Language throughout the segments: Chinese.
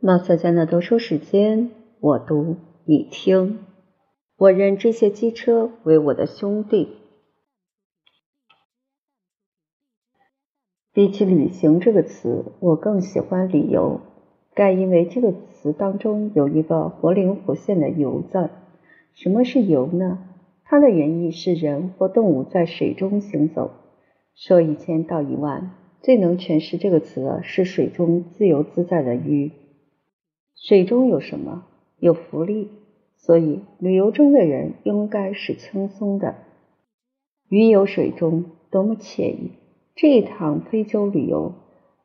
毛小娟的读书时间，我读你听。我认这些机车为我的兄弟。比起旅行这个词，我更喜欢旅游。该因为这个词当中有一个活灵活现的“游”字。什么是游呢？它的原意是人或动物在水中行走。说一千道一万，最能诠释这个词的是水中自由自在的鱼。水中有什么？有浮力，所以旅游中的人应该是轻松的。鱼游水中，多么惬意！这一趟非洲旅游，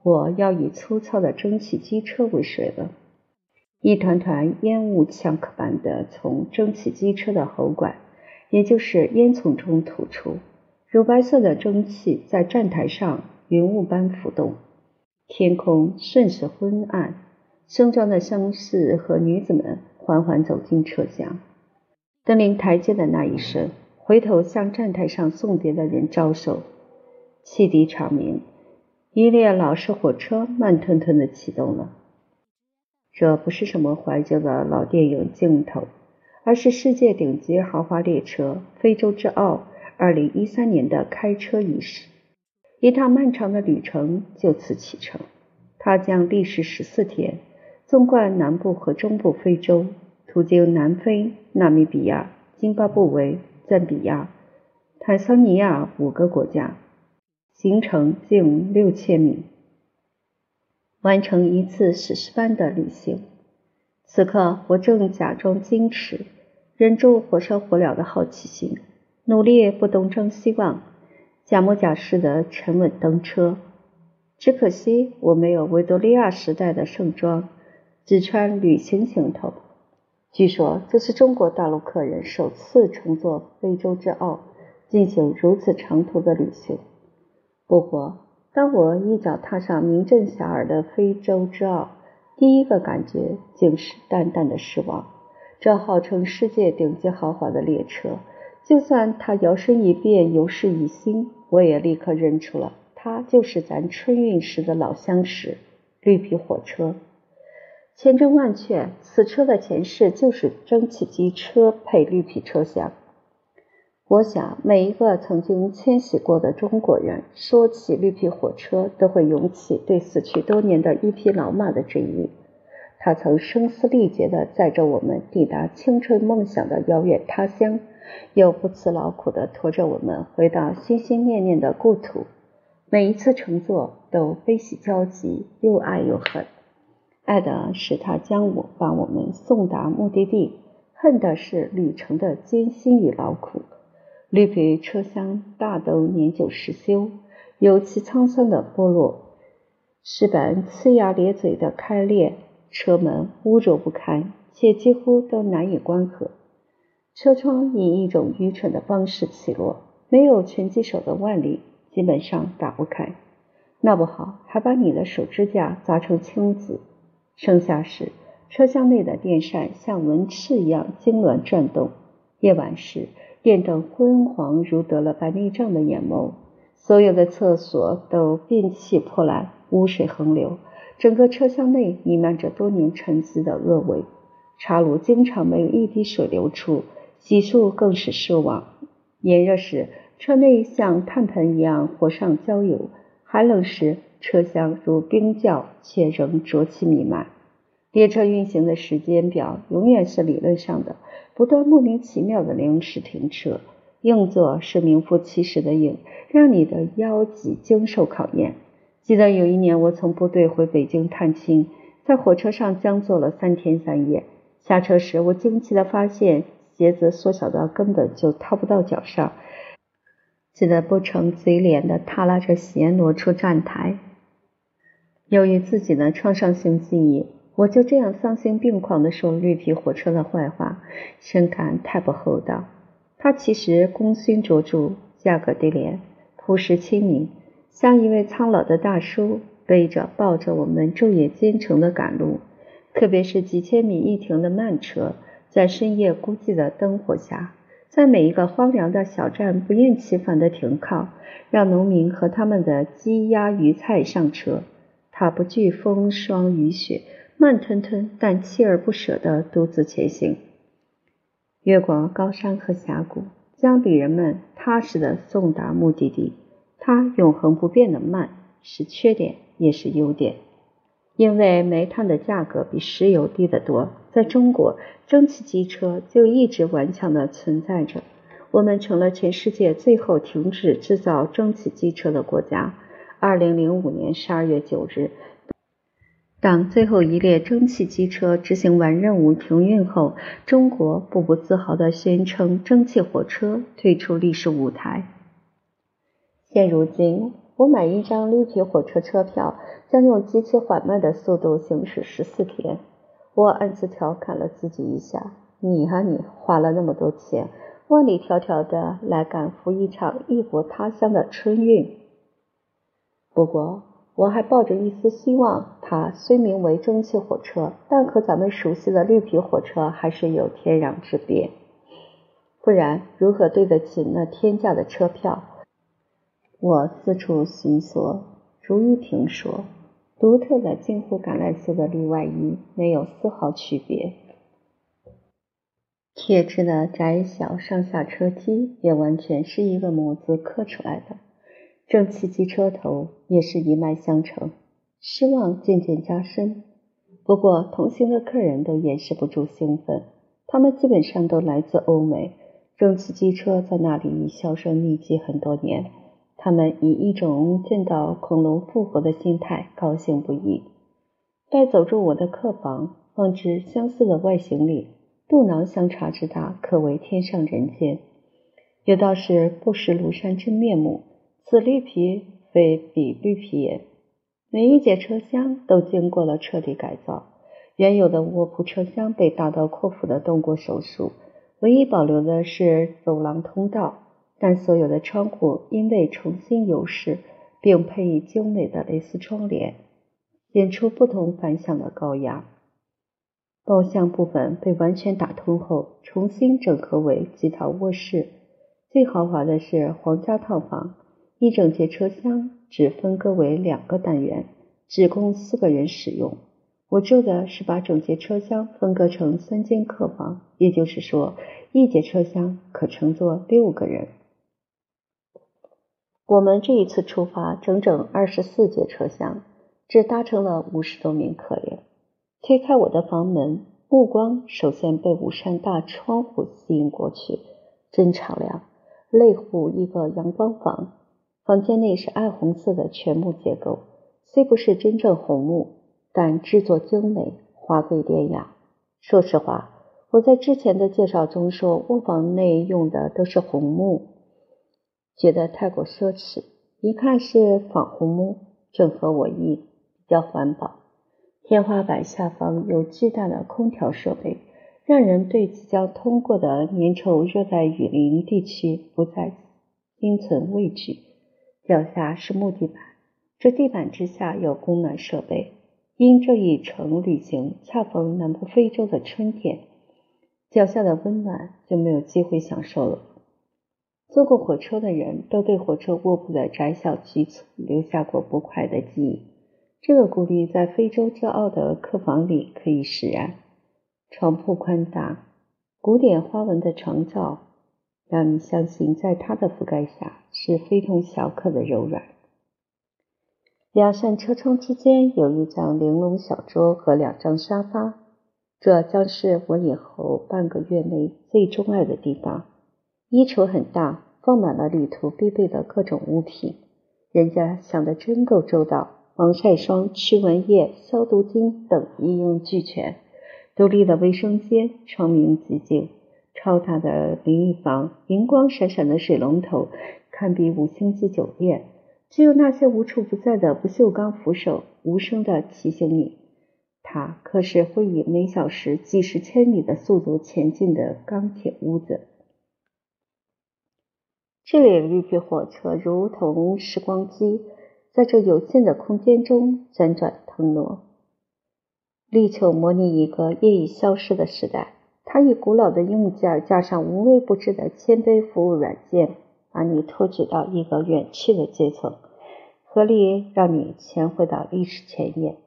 我要以粗糙的蒸汽机车为水了。一团团烟雾呛壳般的从蒸汽机车的喉管，也就是烟囱中吐出。乳白色的蒸汽在站台上云雾般浮动，天空瞬时昏暗。盛装的绅士和女子们缓缓走进车厢，登临台阶的那一瞬，回头向站台上送别的人招手，汽笛长鸣，一列老式火车慢吞吞的启动了。这不是什么怀旧的老电影镜头，而是世界顶级豪华列车——非洲之傲。二零一三年的开车仪式，一趟漫长的旅程就此启程。它将历时十四天，纵贯南部和中部非洲，途经南非、纳米比亚、津巴布韦、赞比亚、坦桑尼亚五个国家，行程近六千米，完成一次史诗般的旅行。此刻，我正假装矜持，忍住火烧火燎的好奇心。努力不东张西望，假模假式的沉稳登车。只可惜我没有维多利亚时代的盛装，只穿旅行行头。据说这是中国大陆客人首次乘坐非洲之傲进行如此长途的旅行。不过，当我一脚踏上名震遐迩的非洲之傲，第一个感觉竟是淡淡的失望。这号称世界顶级豪华的列车。就算它摇身一变，有事一新，我也立刻认出了，它就是咱春运时的老相识——绿皮火车。千真万确，此车的前世就是蒸汽机车配绿皮车厢。我想，每一个曾经迁徙过的中国人，说起绿皮火车，都会涌起对死去多年的一匹老马的追忆。他曾声嘶力竭地载着我们抵达青春梦想的遥远他乡。又不辞劳苦地驮着我们回到心心念念的故土，每一次乘坐都悲喜交集，又爱又恨。爱的是他将我把我们送达目的地，恨的是旅程的艰辛与劳苦。绿皮车厢大都年久失修，有其沧桑的剥落，石板呲牙咧嘴的开裂，车门污浊不堪，且几乎都难以关合。车窗以一种愚蠢的方式起落，没有拳击手的腕力，基本上打不开。闹不好还把你的手指甲砸成青紫。盛夏时，车厢内的电扇像蚊翅一样痉挛转动；夜晚时，电灯昏黄如得了白内障的眼眸。所有的厕所都便器破烂，污水横流，整个车厢内弥漫着多年沉积的恶味。茶炉经常没有一滴水流出。洗漱更是奢望。炎热时，车内像炭盆一样火上浇油；寒冷时，车厢如冰窖，却仍浊气弥漫。列车运行的时间表永远是理论上的，不断莫名其妙的临时停车。硬座是名副其实的硬，让你的腰脊经受考验。记得有一年，我从部队回北京探亲，在火车上将坐了三天三夜。下车时，我惊奇地发现。鞋子缩小到根本就套不到脚上，只得不成嘴脸的踏拉着鞋挪出站台。由于自己的创伤性记忆，我就这样丧心病狂地说绿皮火车的坏话，深感太不厚道。它其实功勋卓著，价格低廉，朴实亲民，像一位苍老的大叔背着抱着我们昼夜兼程的赶路，特别是几千米一停的慢车。在深夜孤寂的灯火下，在每一个荒凉的小站不厌其烦的停靠，让农民和他们的鸡鸭鱼菜上车。他不惧风霜雨雪，慢吞吞但锲而不舍地独自前行，越过高山和峡谷，将旅人们踏实地送达目的地。它永恒不变的慢是缺点，也是优点。因为煤炭的价格比石油低得多，在中国，蒸汽机车就一直顽强地存在着。我们成了全世界最后停止制造蒸汽机车的国家。二零零五年十二月九日，当最后一列蒸汽机车执行完任务停运后，中国步步自豪地宣称蒸汽火车退出历史舞台。现如今。我买一张绿皮火车车票，将用极其缓慢的速度行驶十四天。我暗自调侃了自己一下：“你啊，你花了那么多钱，万里迢迢的来赶赴一场异国他乡的春运。”不过，我还抱着一丝希望。它虽名为蒸汽火车，但和咱们熟悉的绿皮火车还是有天壤之别。不然，如何对得起那天价的车票？我四处寻索，逐一听说：“独特的近乎橄榄色的绿外衣没有丝毫区别，铁质的窄小上下车梯也完全是一个模子刻出来的。蒸汽机车头也是一脉相承，失望渐渐加深。不过同行的客人都掩饰不住兴奋，他们基本上都来自欧美，蒸汽机车在那里已销声匿迹很多年。”他们以一种见到恐龙复活的心态高兴不已。待走入我的客房，放置相似的外形里，肚囊相差之大，可谓天上人间。有道是不识庐山真面目，此绿皮非彼绿皮也。每一节车厢都经过了彻底改造，原有的卧铺车厢被大刀阔斧的动过手术，唯一保留的是走廊通道。但所有的窗户因为重新油饰，并配以精美的蕾丝窗帘，显出不同凡响的高雅。包厢部分被完全打通后，重新整合为几套卧室。最豪华的是皇家套房，一整节车厢只分割为两个单元，只供四个人使用。我住的是把整节车厢分割成三间客房，也就是说，一节车厢可乘坐六个人。我们这一次出发，整整二十四节车厢，只搭乘了五十多名客人。推开我的房门，目光首先被五扇大窗户吸引过去，真敞亮，类乎一个阳光房。房间内是暗红色的全木结构，虽不是真正红木，但制作精美、华贵典雅。说实话，我在之前的介绍中说，卧房内用的都是红木。觉得太过奢侈，一看是仿红木，正合我意，比较环保。天花板下方有巨大的空调设备，让人对即将通过的粘稠热带雨林地区不再心存畏惧。脚下是木地板，这地板之下有供暖设备。因这一程旅行恰逢南部非洲的春天，脚下的温暖就没有机会享受了。坐过火车的人都对火车卧铺的窄小局促留下过不快的记忆。这个顾虑在非洲骄傲的客房里可以释然。床铺宽大，古典花纹的床罩让你相信，在它的覆盖下是非同小可的柔软。两扇车窗之间有一张玲珑小桌和两张沙发，这将是我以后半个月内最钟爱的地方。衣橱很大，放满了旅途必备的各种物品。人家想的真够周到，防晒霜、驱蚊液、消毒巾等一应俱全。独立的卫生间，窗明几净。超大的淋浴房，银光闪闪的水龙头，堪比五星级酒店。只有那些无处不在的不锈钢扶手，无声的提醒你，它可是会以每小时几十千米的速度前进的钢铁屋子。这里的绿皮火车如同时光机，在这有限的空间中辗转腾挪，力求模拟一个业已消失的时代。它以古老的硬件加上无微不至的谦卑服务软件，把你托举到一个远去的阶层，合力让你潜回到历史前沿。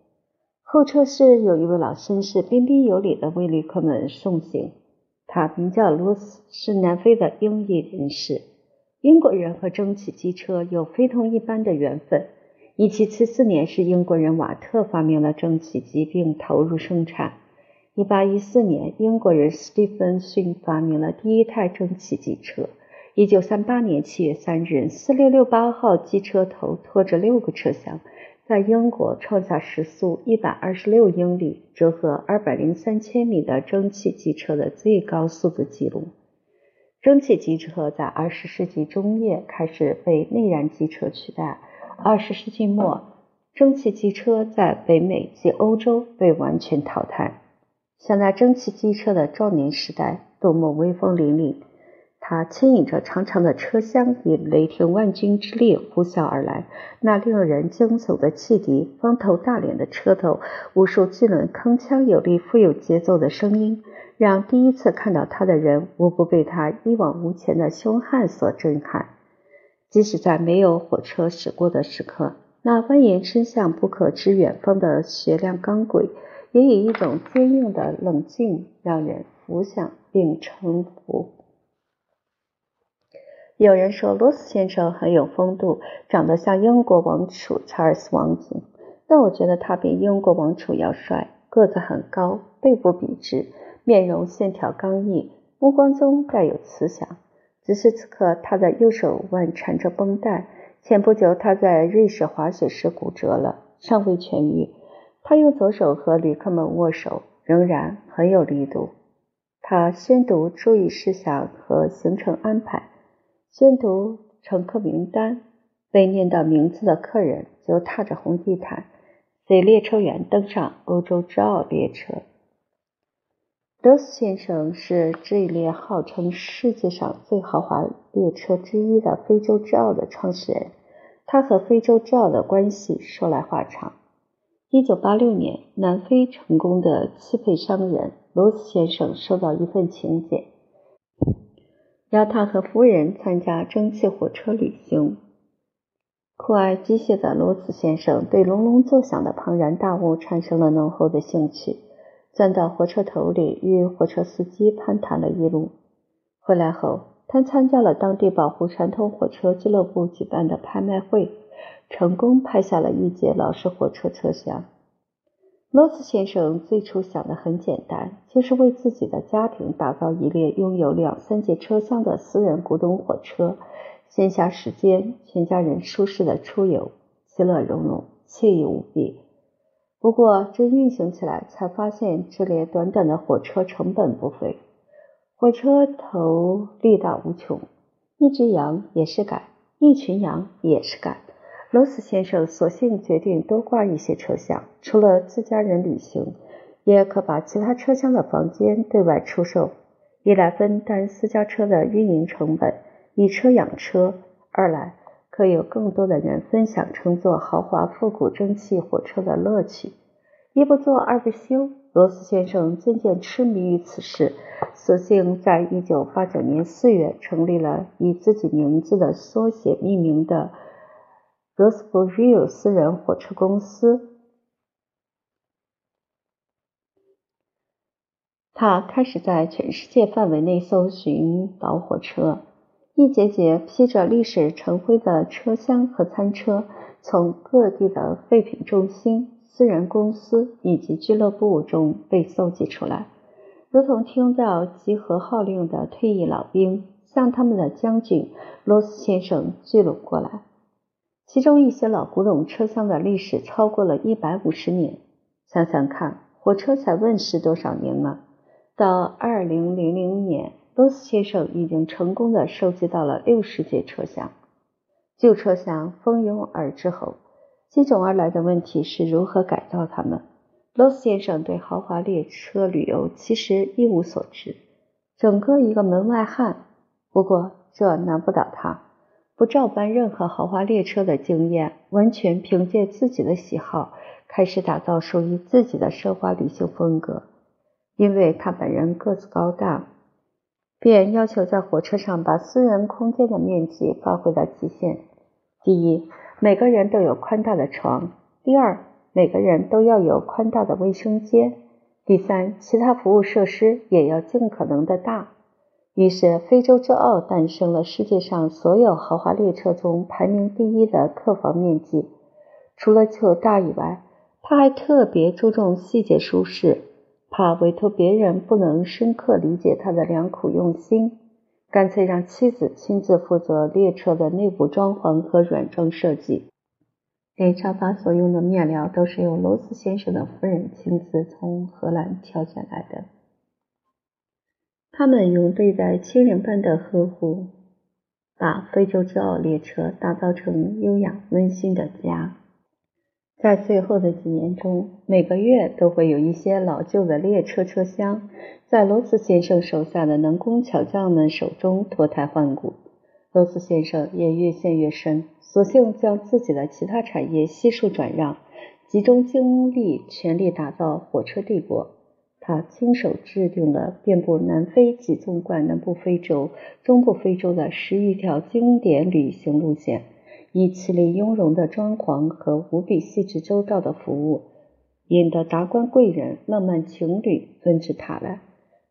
候车室有一位老绅士彬彬有礼地为旅客们送行。他名叫罗斯，是南非的英裔人士。英国人和蒸汽机车有非同一般的缘分。1774年是英国人瓦特发明了蒸汽机并投入生产。1814年，英国人斯蒂芬逊发明了第一台蒸汽机车。1938年7月3日，4668号机车头拖着六个车厢。在英国创下时速一百二十六英里（折合二百零三千米）的蒸汽机车的最高速度记录。蒸汽机车在二十世纪中叶开始被内燃机车取代。二十世纪末，蒸汽机车在北美及欧洲被完全淘汰。像那蒸汽机车的壮年时代，多么威风凛凛！它牵引着长长的车厢，以雷霆万钧之力呼啸而来。那令人惊悚的汽笛，方头大脸的车头，无数巨轮铿锵有力、富有节奏的声音，让第一次看到它的人无不被它一往无前的凶悍所震撼。即使在没有火车驶过的时刻，那蜿蜒伸向不可知远方的雪亮钢轨，也以一种坚硬的冷静，让人浮想并臣服。有人说罗斯先生很有风度，长得像英国王储查尔斯王子，但我觉得他比英国王储要帅，个子很高，背部笔直，面容线条刚毅，目光中带有慈祥。只是此刻他的右手腕缠着绷带，前不久他在瑞士滑雪时骨折了，尚未痊愈。他用左手和旅客们握手，仍然很有力度。他宣读注意事项和行程安排。宣读乘客名单，被念到名字的客人就踏着红地毯，随列车员登上欧洲之奥列车。罗斯先生是这一列号称世界上最豪华列车之一的非洲之奥的创始人。他和非洲之奥的关系说来话长。一九八六年，南非成功的汽配商人罗斯先生收到一份请柬。邀他和夫人参加蒸汽火车旅行。酷爱机械的罗斯先生对隆隆作响的庞然大物产生了浓厚的兴趣，钻到火车头里与火车司机攀谈了一路。回来后，他参加了当地保护传统火车俱乐部举办的拍卖会，成功拍下了一节老式火车车厢。罗斯先生最初想的很简单，就是为自己的家庭打造一列拥有两三节车厢的私人古董火车，闲暇时间全家人舒适的出游，其乐融融，惬意无比。不过真运行起来，才发现这列短短的火车成本不菲。火车头力大无穷，一只羊也是赶，一群羊也是赶。罗斯先生索性决定多挂一些车厢，除了自家人旅行，也可把其他车厢的房间对外出售，一来分担私家车的运营成本，以车养车；二来可有更多的人分享乘坐豪华复古蒸汽火车的乐趣。一不做二不休，罗斯先生渐渐痴迷于此事，索性在一九八九年四月成立了以自己名字的缩写命名的。格斯福瑞尔私人火车公司，他开始在全世界范围内搜寻老火车，一节节披着历史尘灰的车厢和餐车，从各地的废品中心、私人公司以及俱乐部中被搜集出来，如同听到集合号令的退役老兵向他们的将军罗斯先生聚拢过来。其中一些老古董车厢的历史超过了一百五十年。想想看，火车才问世多少年了？到二零零零年，罗斯先生已经成功的收集到了六十节车厢。旧车厢蜂拥而至后，接踵而来的问题是如何改造它们。罗斯先生对豪华列车旅游其实一无所知，整个一个门外汉。不过这难不倒他。不照搬任何豪华列车的经验，完全凭借自己的喜好，开始打造属于自己的奢华旅行风格。因为他本人个子高大，便要求在火车上把私人空间的面积发挥到极限。第一，每个人都有宽大的床；第二，每个人都要有宽大的卫生间。第三，其他服务设施也要尽可能的大。于是，非洲之傲诞生了世界上所有豪华列车中排名第一的客房面积。除了求大以外，他还特别注重细节舒适，怕委托别人不能深刻理解他的良苦用心，干脆让妻子亲自负责列车的内部装潢和软装设计。连沙发所用的面料都是由罗斯先生的夫人亲自从荷兰挑选来的。他们用对待亲人般的呵护，把非洲之奥列车打造成优雅温馨的家。在最后的几年中，每个月都会有一些老旧的列车车厢在罗斯先生手下的能工巧匠们手中脱胎换骨。罗斯先生也越陷越深，索性将自己的其他产业悉数转让，集中精力全力打造火车帝国。他亲手制定了遍布南非及纵贯南部非洲、中部非洲的十余条经典旅行路线，以绮丽雍容的装潢和无比细致周到的服务，引得达官贵人、浪漫情侣纷至沓来。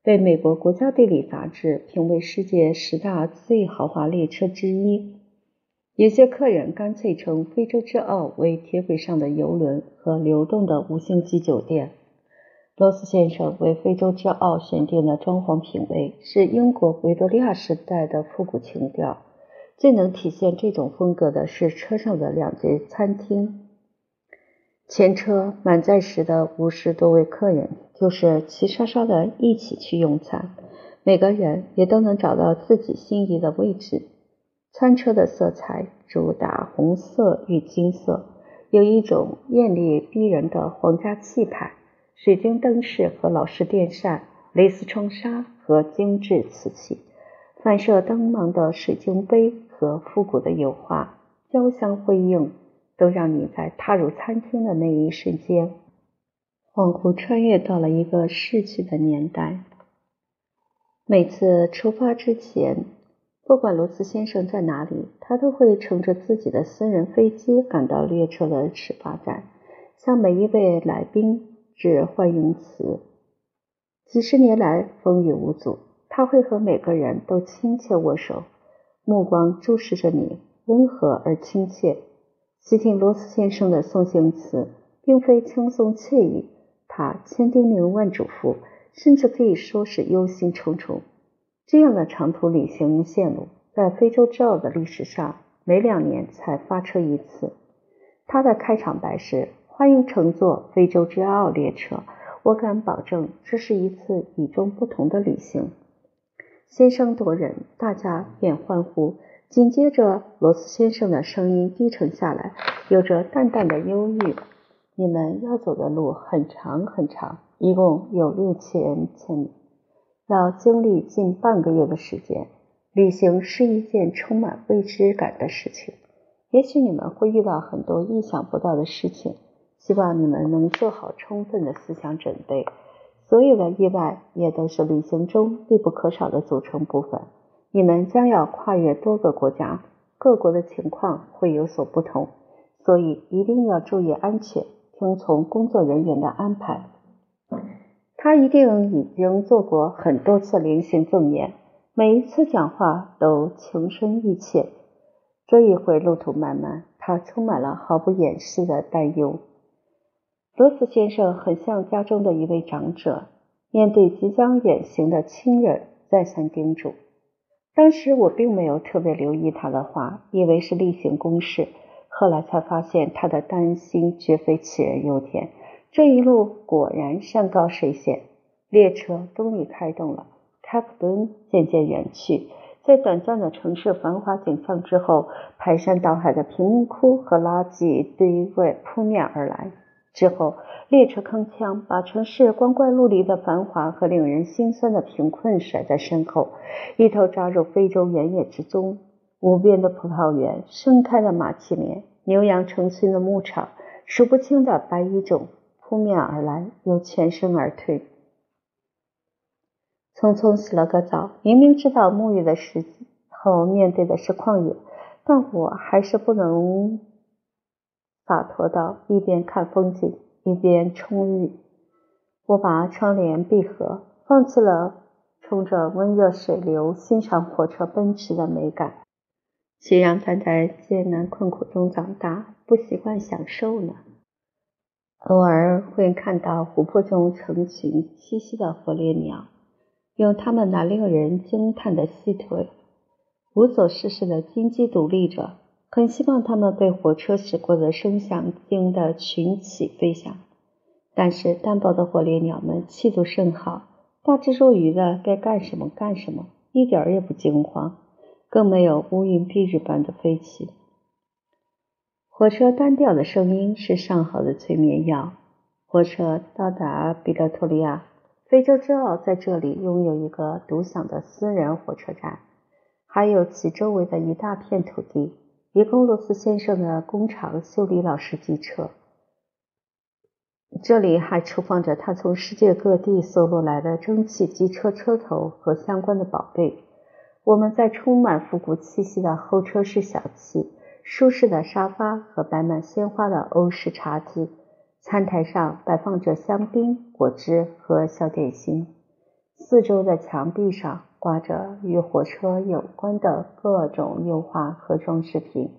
被美国国家地理杂志评为世界十大最豪华列车之一。有些客人干脆称非洲之奥为铁轨上的游轮和流动的五星级酒店。罗斯先生为非洲之傲选定的装潢品味是英国维多利亚时代的复古情调。最能体现这种风格的是车上的两节餐厅。前车满载时的五十多位客人，就是齐刷刷的一起去用餐，每个人也都能找到自己心仪的位置。餐车的色彩主打红色与金色，有一种艳丽逼人的皇家气派。水晶灯饰和老式电扇、蕾丝窗纱和精致瓷器、反射灯芒的水晶杯和复古的油画，交相辉映。都让你在踏入餐厅的那一瞬间，恍惚穿越到了一个逝去的年代。每次出发之前，不管罗斯先生在哪里，他都会乘着自己的私人飞机赶到列车的始发站，向每一位来宾致欢迎词。几十年来风雨无阻，他会和每个人都亲切握手，目光注视着你，温和而亲切。西听罗斯先生的送行词，并非轻松惬意，他千叮咛万嘱咐，甚至可以说是忧心忡忡。这样的长途旅行线路，在非洲之奥的历史上，每两年才发车一次。他的开场白是：“欢迎乘坐非洲之奥列车，我敢保证，这是一次与众不同的旅行。”先声夺人，大家便欢呼。紧接着，罗斯先生的声音低沉下来，有着淡淡的忧郁。你们要走的路很长很长，一共有六千千米，要经历近半个月的时间。旅行是一件充满未知感的事情，也许你们会遇到很多意想不到的事情。希望你们能做好充分的思想准备。所有的意外也都是旅行中必不可少的组成部分。你们将要跨越多个国家，各国的情况会有所不同，所以一定要注意安全，听从工作人员的安排。他一定已经做过很多次临行赠言，每一次讲话都情深意切。这一回路途漫漫，他充满了毫不掩饰的担忧。罗斯先生很像家中的一位长者，面对即将远行的亲人，再三叮嘱。当时我并没有特别留意他的话，以为是例行公事。后来才发现，他的担心绝非杞人忧天。这一路果然山高水险。列车终于开动了，开普敦渐渐远去。在短暂的城市繁华景象之后，排山倒海的贫民窟和垃圾堆位扑面而来。之后，列车铿锵，把城市光怪陆离的繁华和令人心酸的贫困甩在身后，一头扎入非洲原野之中。无边的葡萄园，盛开的马蹄莲，牛羊成群的牧场，数不清的白蚁种扑面而来，又全身而退。匆匆洗了个澡，明明知道沐浴的时候面对的是旷野，但我还是不能。洒脱到一边看风景一边冲浴。我把窗帘闭合，放弃了冲着温热水流欣赏火车奔驰的美感。谁让他在艰难困苦中长大，不习惯享受呢？偶尔会看到湖泊中成群栖息的火烈鸟，用它们那令人惊叹的细腿，无所事事的金鸡独立着。很希望他们被火车驶过的声响惊得群起飞翔。但是单薄的火烈鸟们气度甚好，大智若愚的该干什么干什么，一点也不惊慌，更没有乌云蔽日般的飞起。火车单调的声音是上好的催眠药。火车到达比勒托利亚，非洲之奥在这里拥有一个独享的私人火车站，还有其周围的一大片土地，一供罗斯先生的工厂修理老式机车。这里还储放着他从世界各地搜罗来的蒸汽机车车头和相关的宝贝。我们在充满复古气息的候车室小憩。舒适的沙发和摆满鲜花的欧式茶几，餐台上摆放着香槟、果汁和小点心。四周的墙壁上挂着与火车有关的各种油画和装饰品。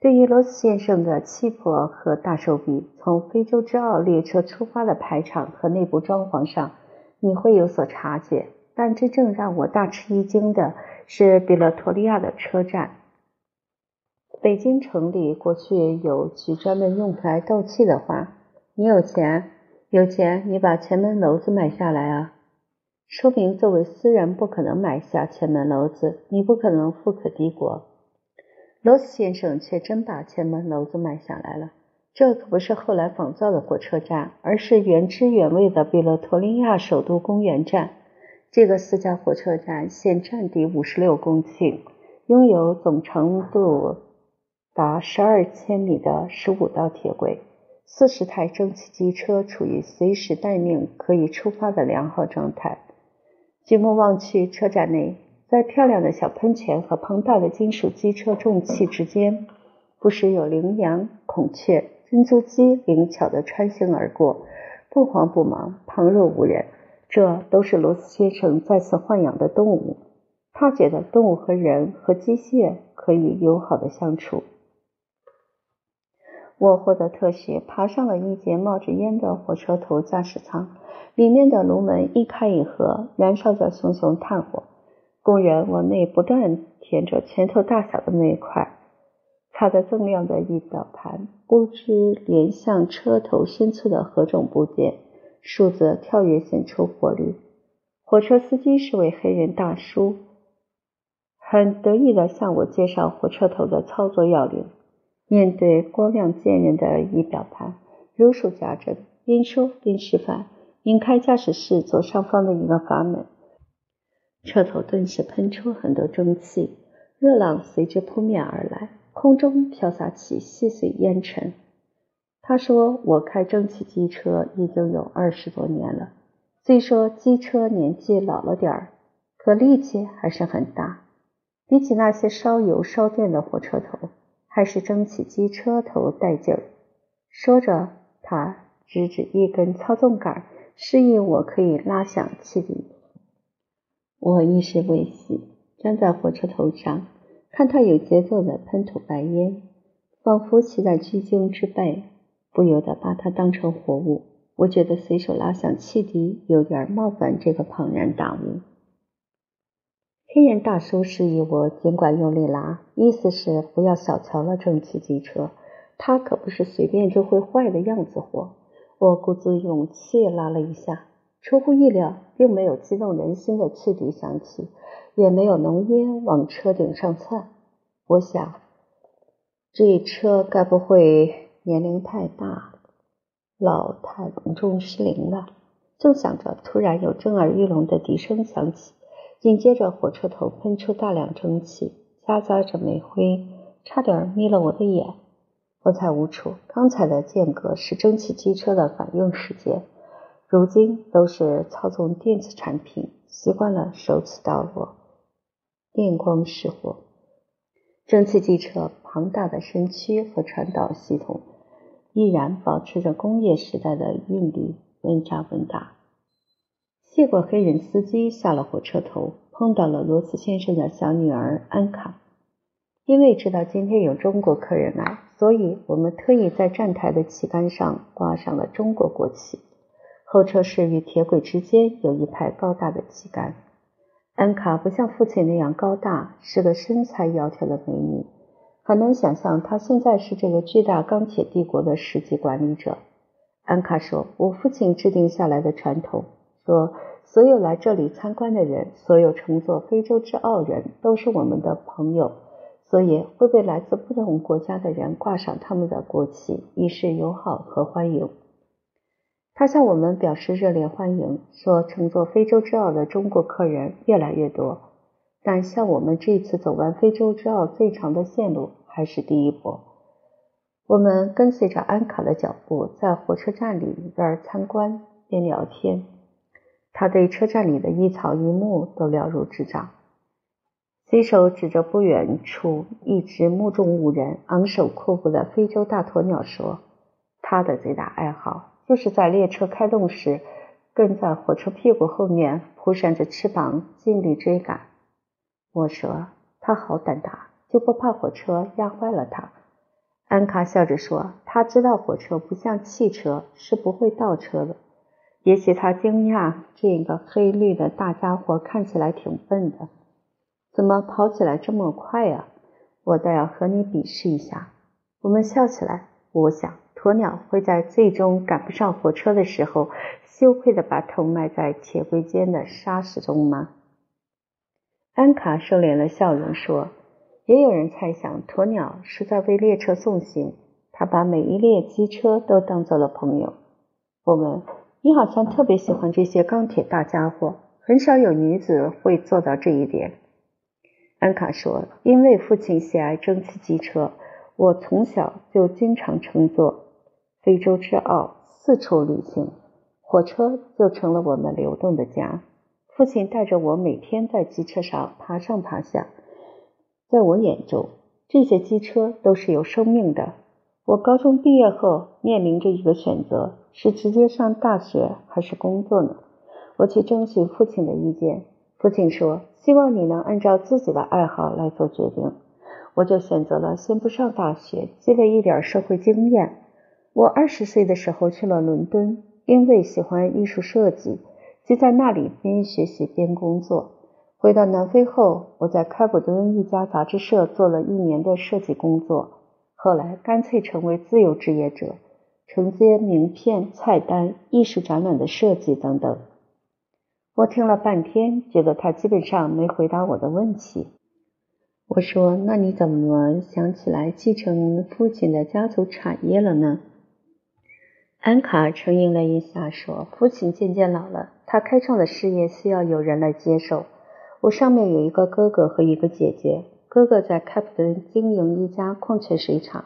对于罗斯先生的气魄和大手笔，从非洲之奥列车出发的排场和内部装潢上，你会有所察觉。但真正让我大吃一惊的是比勒托利亚的车站。北京城里过去有句专门用来斗气的话：“你有钱，有钱，你把前门楼子买下来啊！”说明作为私人不可能买下前门楼子，你不可能富可敌国。罗斯先生却真把前门楼子买下来了。这可不是后来仿造的火车站，而是原汁原味的比勒陀利亚首都公园站。这个私家火车站现占地五十六公顷，拥有总长度。达十二千米的十五道铁轨，四十台蒸汽机车处于随时待命、可以出发的良好状态。举目望去，车站内，在漂亮的小喷泉和庞大的金属机车重器之间，不时有羚羊、孔雀、珍珠鸡灵巧地穿行而过，不慌不忙，旁若无人。这都是罗斯先生再次豢养的动物。他觉得动物和人和机械可以友好的相处。我获得特许，爬上了一节冒着烟的火车头驾驶舱，里面的炉门一开一合，燃烧着熊熊炭火。工人往内不断填着拳头大小的煤块，擦得锃亮的仪表盘，不知连向车头伸出的何种部件，数字跳跃显出活力。火车司机是位黑人大叔，很得意地向我介绍火车头的操作要领。面对光亮坚韧的仪表盘，如数家珍，边说边示范。拧开驾驶室左上方的一个阀门，车头顿时喷出很多蒸汽，热浪随之扑面而来，空中飘洒起细碎烟尘。他说：“我开蒸汽机车已经有二十多年了，虽说机车年纪老了点儿，可力气还是很大，比起那些烧油烧电的火车头。”还是蒸汽机车头带劲儿。说着，他指指一根操纵杆，示意我可以拉响汽笛。我一时未喜，站在火车头上，看他有节奏的喷吐白烟，仿佛骑在巨鲸之背，不由得把他当成活物。我觉得随手拉响汽笛有点冒犯这个庞然大物。黑人大叔示意我尽管用力拉，意思是不要小瞧了蒸汽机车，它可不是随便就会坏的样子货。我鼓足勇气拉了一下，出乎意料，并没有激动人心的汽笛响起，也没有浓烟往车顶上窜。我想，这车该不会年龄太大，老态龙钟失灵了。正想着，突然有震耳欲聋的笛声响起。紧接着，火车头喷出大量蒸汽，夹杂着煤灰，差点眯了我的眼。我才悟出，刚才的间隔是蒸汽机车的反应时间。如今都是操纵电子产品，习惯了手起刀落，电光石火。蒸汽机车庞大的身躯和传导系统依然保持着工业时代的韵律，稳扎稳打。谢过黑人司机下了火车头，碰到了罗斯先生的小女儿安卡。因为知道今天有中国客人来，所以我们特意在站台的旗杆上挂上了中国国旗。候车室与铁轨之间有一排高大的旗杆。安卡不像父亲那样高大，是个身材窈窕的美女。很难想象她现在是这个巨大钢铁帝国的实际管理者。安卡说：“我父亲制定下来的传统，说所有来这里参观的人，所有乘坐非洲之傲人，都是我们的朋友，所以会被来自不同国家的人挂上他们的国旗，以示友好和欢迎。”他向我们表示热烈欢迎，说乘坐非洲之奥的中国客人越来越多，但像我们这次走完非洲之奥最长的线路还是第一波。我们跟随着安卡的脚步，在火车站里边参观边聊天。他对车站里的一草一木都了如指掌。随手指着不远处一只目中无人、昂首阔步的非洲大鸵鸟说：“他的最大爱好。”就是在列车开动时，跟在火车屁股后面扑扇着翅膀，尽力追赶。我说他好胆大，就不怕火车压坏了他。安卡笑着说：“他知道火车不像汽车，是不会倒车的。也许他惊讶这个黑绿的大家伙看起来挺笨的，怎么跑起来这么快呀？我倒要和你比试一下。”我们笑起来。我想。鸵鸟会在最终赶不上火车的时候，羞愧地把头埋在铁轨间的沙石中吗？安卡收敛了笑容说：“也有人猜想，鸵鸟是在为列车送行。他把每一列机车都当做了朋友。”我们：“你好像特别喜欢这些钢铁大家伙，很少有女子会做到这一点。”安卡说：“因为父亲喜爱蒸汽机车，我从小就经常乘坐。”非洲之奥四处旅行，火车就成了我们流动的家。父亲带着我每天在机车上爬上爬下，在我眼中，这些机车都是有生命的。我高中毕业后面临着一个选择：是直接上大学还是工作呢？我去征询父亲的意见，父亲说希望你能按照自己的爱好来做决定。我就选择了先不上大学，积累一点社会经验。我二十岁的时候去了伦敦，因为喜欢艺术设计，就在那里边学习边工作。回到南非后，我在开普敦一家杂志社做了一年的设计工作，后来干脆成为自由职业者，承接名片、菜单、艺术展览的设计等等。我听了半天，觉得他基本上没回答我的问题。我说：“那你怎么想起来继承父亲的家族产业了呢？”安卡沉吟了一下，说：“父亲渐渐老了，他开创的事业需要有人来接手。我上面有一个哥哥和一个姐姐，哥哥在开普敦经营一家矿泉水厂，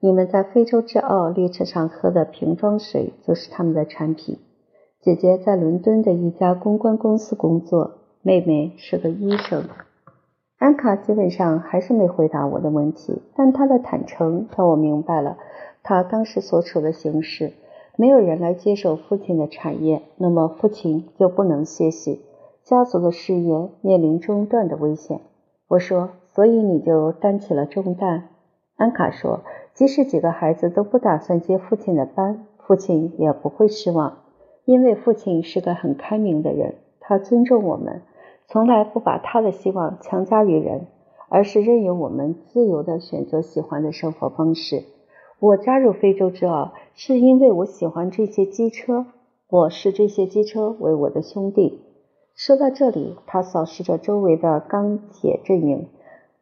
你们在非洲之奥列车上喝的瓶装水就是他们的产品。姐姐在伦敦的一家公关公司工作，妹妹是个医生。”安卡基本上还是没回答我的问题，但他的坦诚让我明白了他当时所处的形势。没有人来接手父亲的产业，那么父亲就不能歇息，家族的事业面临中断的危险。我说，所以你就担起了重担。安卡说，即使几个孩子都不打算接父亲的班，父亲也不会失望，因为父亲是个很开明的人，他尊重我们，从来不把他的希望强加于人，而是任由我们自由地选择喜欢的生活方式。我加入非洲之奥，是因为我喜欢这些机车，我视这些机车为我的兄弟。说到这里，他扫视着周围的钢铁阵营，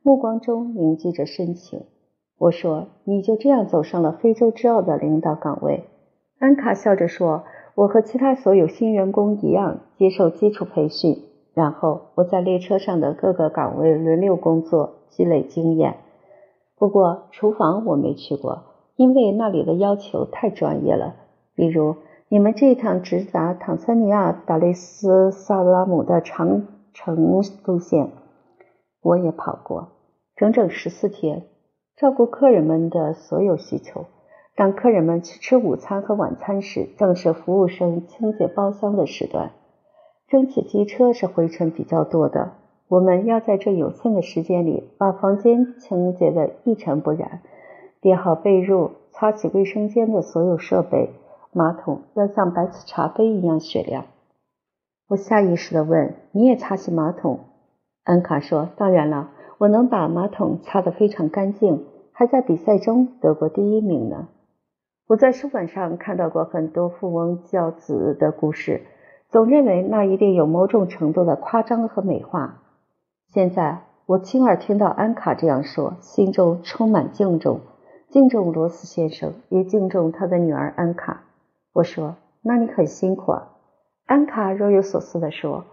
目光中凝聚着深情。我说：“你就这样走上了非洲之奥的领导岗位。”安卡笑着说：“我和其他所有新员工一样，接受基础培训，然后我在列车上的各个岗位轮流工作，积累经验。不过厨房我没去过。”因为那里的要求太专业了，比如你们这趟直达坦桑尼亚达雷斯萨拉姆的长城路线，我也跑过。整整十四天，照顾客人们的所有需求。当客人们去吃午餐和晚餐时，正是服务生清洁包厢的时段。蒸汽机车是灰尘比较多的，我们要在这有限的时间里把房间清洁的一尘不染，叠好被褥，擦洗卫生间的所有设备，马桶要像白瓷茶杯一样雪亮。我下意识地问：“你也擦洗马桶？”安卡说：“当然了，我能把马桶擦得非常干净，还在比赛中得过第一名呢。”我在书本上看到过很多富翁教子的故事，总认为那一定有某种程度的夸张和美化。现在我亲耳听到安卡这样说，心中充满敬重，敬重罗斯先生，也敬重他的女儿安卡。我说：“那你很辛苦啊。”安卡若有所思地说：“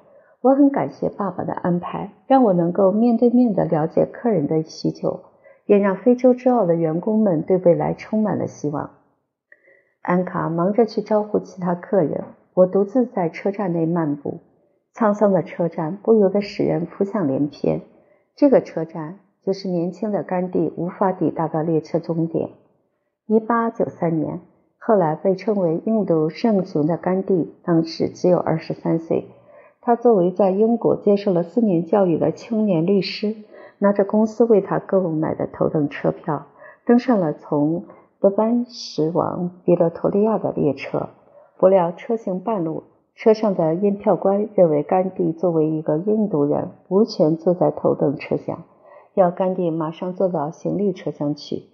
我很感谢爸爸的安排，让我能够面对面地了解客人的需求，也让非洲之奥的员工们对未来充满了希望。”安卡忙着去招呼其他客人，我独自在车站内漫步。沧桑的车站不由得使人浮想联翩。这个车站就是年轻的甘地无法抵达的列车终点。1893年，后来被称为印度圣雄的甘地，当时只有23岁。他作为在英国接受了四年教育的青年律师，拿着公司为他购买的头等车票，登上了从。德班驶往比勒陀利亚的列车，不料车行半路，车上的验票官认为甘地作为一个印度人无权坐在头等车厢，要甘地马上坐到行李车厢去。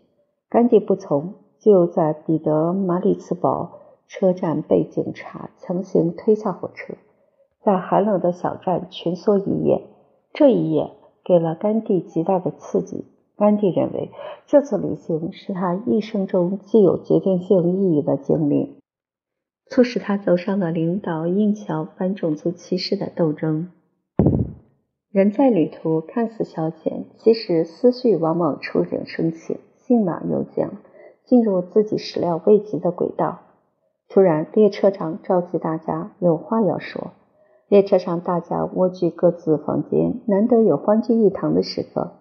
甘地不从，就在彼得马里茨堡车站被警察强行推下火车，在寒冷的小站蜷缩一夜。这一夜给了甘地极大的刺激。甘地认为，这次旅行是他一生中具有决定性意义的经历，促使他走上了领导印桥反种族歧视的斗争。人在旅途看似消遣，其实思绪往往触景生情，信马由缰，进入自己始料未及的轨道。突然，列车长召集大家，有话要说。列车上，大家蜗居各自房间，难得有欢聚一堂的时刻。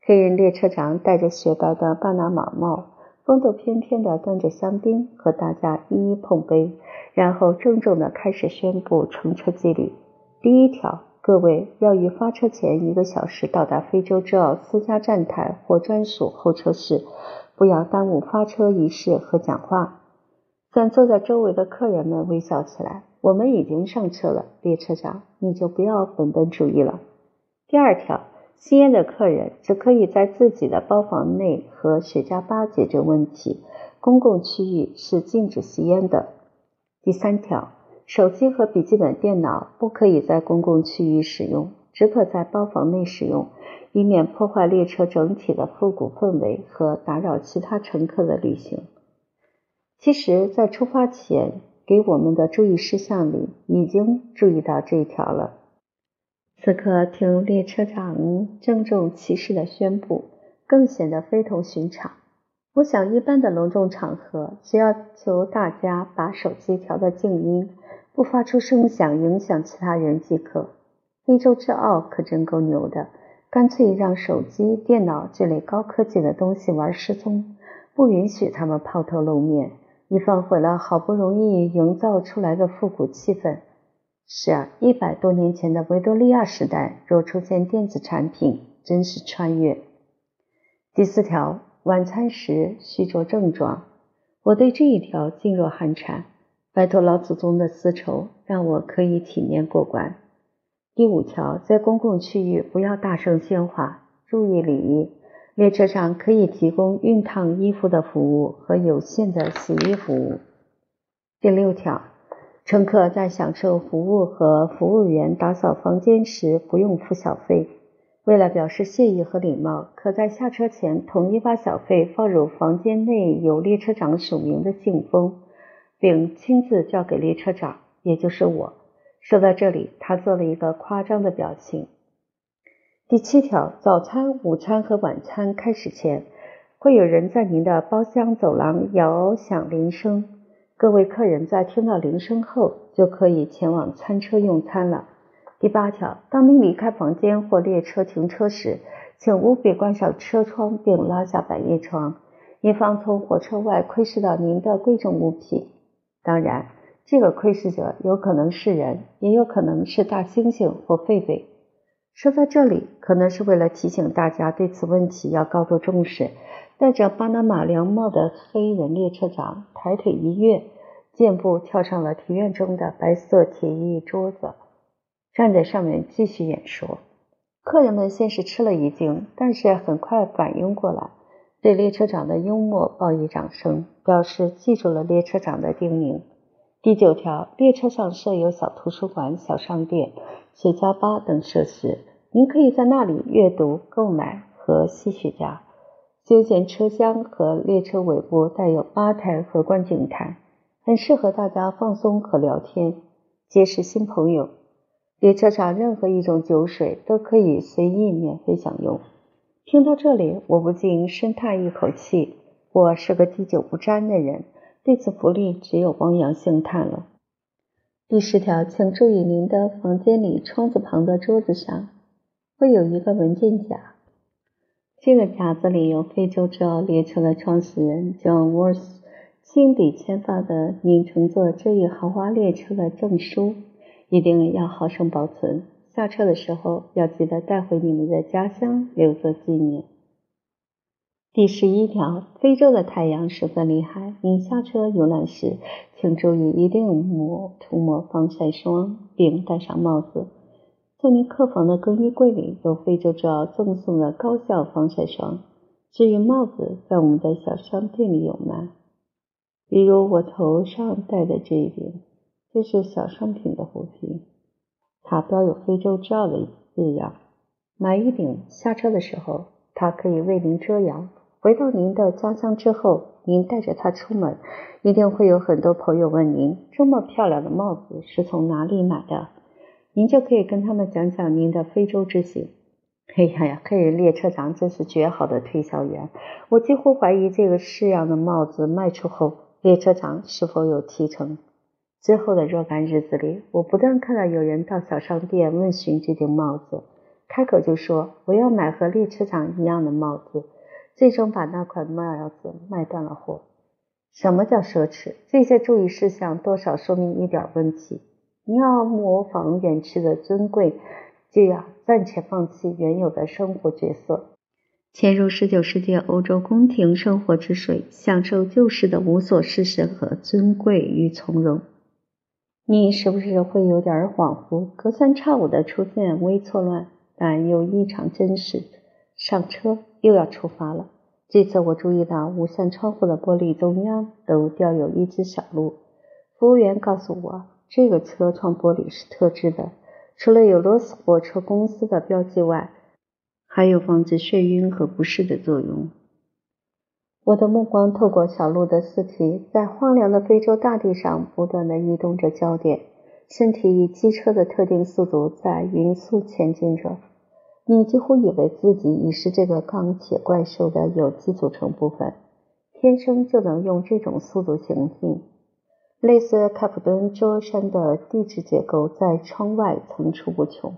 黑人列车长戴着雪白的巴拿马帽，风度翩翩地端着香槟，和大家一一碰杯，然后郑重地开始宣布乘车纪律。第一条，各位要于发车前一个小时到达非洲之奥私家站台或专属候车室，不要耽误发车仪式和讲话。向坐在周围的客人们微笑起来。我们已经上车了，列车长，你就不要本本主义了。第二条。吸烟的客人只可以在自己的包房内和雪茄吧解决问题，公共区域是禁止吸烟的。第三条，手机和笔记本电脑不可以在公共区域使用，只可在包房内使用，以免破坏列车整体的复古氛围和打扰其他乘客的旅行。其实，在出发前给我们的注意事项里已经注意到这一条了。此刻听列车长郑重其事的宣布，更显得非同寻常。我想，一般的隆重场合，只要求大家把手机调到静音，不发出声响影响其他人即可。非洲之奥可真够牛的，干脆让手机、电脑这类高科技的东西玩失踪，不允许他们抛头露面，以防毁了好不容易营造出来的复古气氛。是啊，一百多年前的维多利亚时代，若出现电子产品，真是穿越。第四条，晚餐时须着正装。我对这一条噤若寒蝉，拜托老祖宗的丝绸，让我可以体面过关。第五条，在公共区域不要大声喧哗，注意礼仪。列车上可以提供熨烫衣服的服务和有限的洗衣服务。第六条。乘客在享受服务和服务员打扫房间时不用付小费。为了表示谢意和礼貌，可在下车前统一把小费放入房间内有列车长署名的信封，并亲自交给列车长，也就是我。说到这里，他做了一个夸张的表情。第七条，早餐、午餐和晚餐开始前，会有人在您的包厢走廊摇响铃声。各位客人在听到铃声后，就可以前往餐车用餐了。第八条，当您离开房间或列车停车时，请务必关上车窗并拉下百叶窗，以防从火车外窥视到您的贵重物品。当然，这个窥视者有可能是人，也有可能是大猩猩或狒狒。说到这里，可能是为了提醒大家对此问题要高度重视。戴着巴拿马凉帽的黑人列车长抬腿一跃，箭步跳上了庭院中的白色铁艺桌子，站在上面继续演说。客人们先是吃了一惊，但是很快反应过来，对列车长的幽默报以掌声，表示记住了列车长的叮咛。第九条，列车上设有小图书馆、小商店、雪茄吧等设施，您可以在那里阅读、购买和吸雪茄。休闲车厢和列车尾部带有吧台和观景台，很适合大家放松和聊天、结识新朋友。列车上任何一种酒水都可以随意免费享用。听到这里，我不禁深叹一口气。我是个滴酒不沾的人，对此福利只有汪洋兴叹了。第十条，请注意，您的房间里窗子旁的桌子上会有一个文件夹，这个夹子里有非洲之奥列车的创始人 John Worth 亲笔签发的您乘坐这一豪华列车的证书。一定要好生保存，下车的时候要记得带回你们的家乡，留作纪念。第十一条，非洲的太阳十分厉害，您下车游览时，请注意一定抹涂抹防晒霜，并戴上帽子。在您客房的更衣柜里有非洲之奥赠送的高效防晒霜。至于帽子，在我们的小商店里有卖，比如我头上戴的这一顶。这是小商品的虎皮，它标有非洲之奥的字样。买一顶，下车的时候它可以为您遮阳。回到您的家乡之后，您带着它出门，一定会有很多朋友问您这么漂亮的帽子是从哪里买的。您就可以跟他们讲讲您的非洲之行。哎呀呀，黑人列车长真是绝好的推销员。我几乎怀疑这个式样的帽子卖出后，列车长是否有提成。之后的若干日子里，我不断看到有人到小商店问询这顶帽子，开口就说我要买和列车长一样的帽子，最终把那款帽子卖断了货。什么叫奢侈？这些注意事项多少说明一点问题。你要模仿远去的尊贵，就要暂且放弃原有的生活角色，潜入十九世纪欧洲宫廷生活之水，享受旧时的无所事事和尊贵与从容。你是不是会有点恍惚，隔三差五的出现微错乱，但又异常真实？上车又要出发了。这次我注意到五扇窗户的玻璃中央都雕有一只小鹿。服务员告诉我，这个车窗玻璃是特制的，除了有罗斯火车公司的标记外，还有防止眩晕和不适的作用。我的目光透过小鹿的四蹄，在荒凉的非洲大地上不断地移动着焦点，身体以机车的特定速度在匀速前进着。你几乎以为自己已是这个钢铁怪兽的有机组成部分，天生就能用这种速度行进。类似开普敦桌山的地质结构在窗外层出不穷。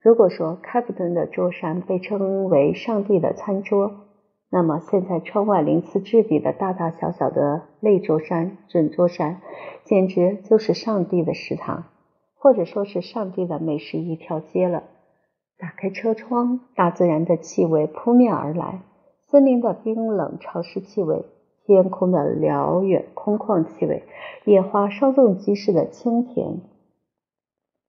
如果说开普敦的桌山被称为上帝的餐桌，那么，现在窗外鳞次栉比的大大小小的类桌山、准桌山，简直就是上帝的食堂，或者说是上帝的美食一条街了。打开车窗，大自然的气味扑面而来：森林的冰冷潮湿气味，天空的辽远空旷气味，野花稍纵即逝的清甜，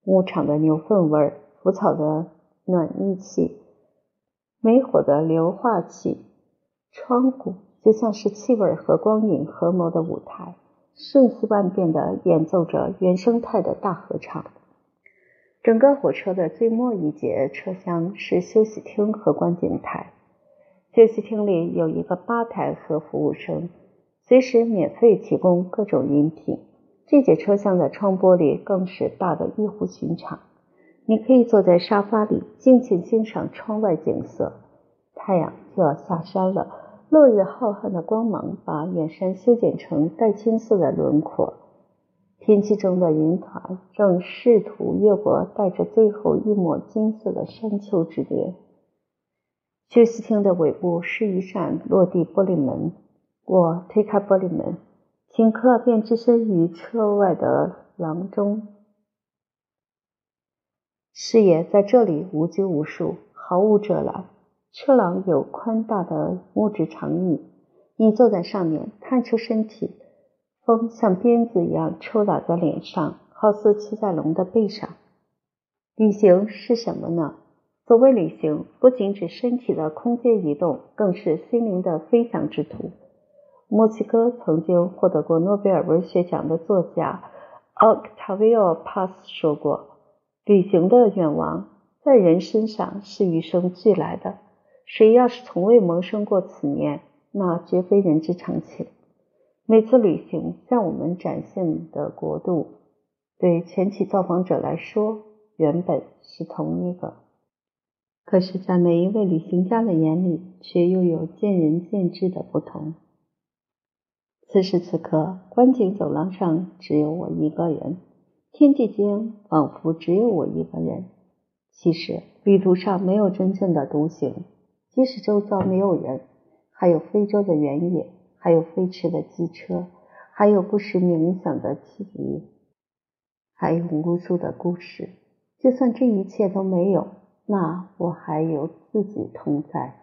牧场的牛粪味儿，腐草的暖意气，煤火的硫化气。窗户就像是气味和光影合谋的舞台，瞬息万变的演奏着原生态的大合唱。整个火车的最末一节车厢是休息厅和观景台。休息厅里有一个吧台和服务生，随时免费提供各种饮品。这节车厢的窗玻璃更是大得异乎寻常，你可以坐在沙发里尽情欣赏窗外景色。太阳就要下山了。落日浩瀚的光芒把远山修剪成带青色的轮廓，天气中的云团正试图越过带着最后一抹金色的山丘之巅。休息厅的尾部是一扇落地玻璃门，我推开玻璃门，顷刻便置身于车外的廊中。视野在这里无拘无束，毫无遮拦。车廊有宽大的木质长椅，你坐在上面，探出身体，风像鞭子一样抽打在脸上，好似骑在龙的背上。旅行是什么呢？所谓旅行，不仅指身体的空间移动，更是心灵的飞翔之途。墨西哥曾经获得过诺贝尔文学奖的作家 Octavio Paz 说过。旅行的愿望在人身上是与生俱来的。谁要是从未萌生过此念，那绝非人之常情。每次旅行向我们展现的国度，对前期造访者来说，原本是同一个。可是，在每一位旅行家的眼里，却又有见仁见智的不同。此时此刻，观景走廊上只有我一个人。天地间仿佛只有我一个人。其实旅途上没有真正的独行，即使周遭没有人，还有非洲的原野，还有飞驰的机车，还有不时鸣响的汽笛，还有无数的故事。就算这一切都没有，那我还有自己同在。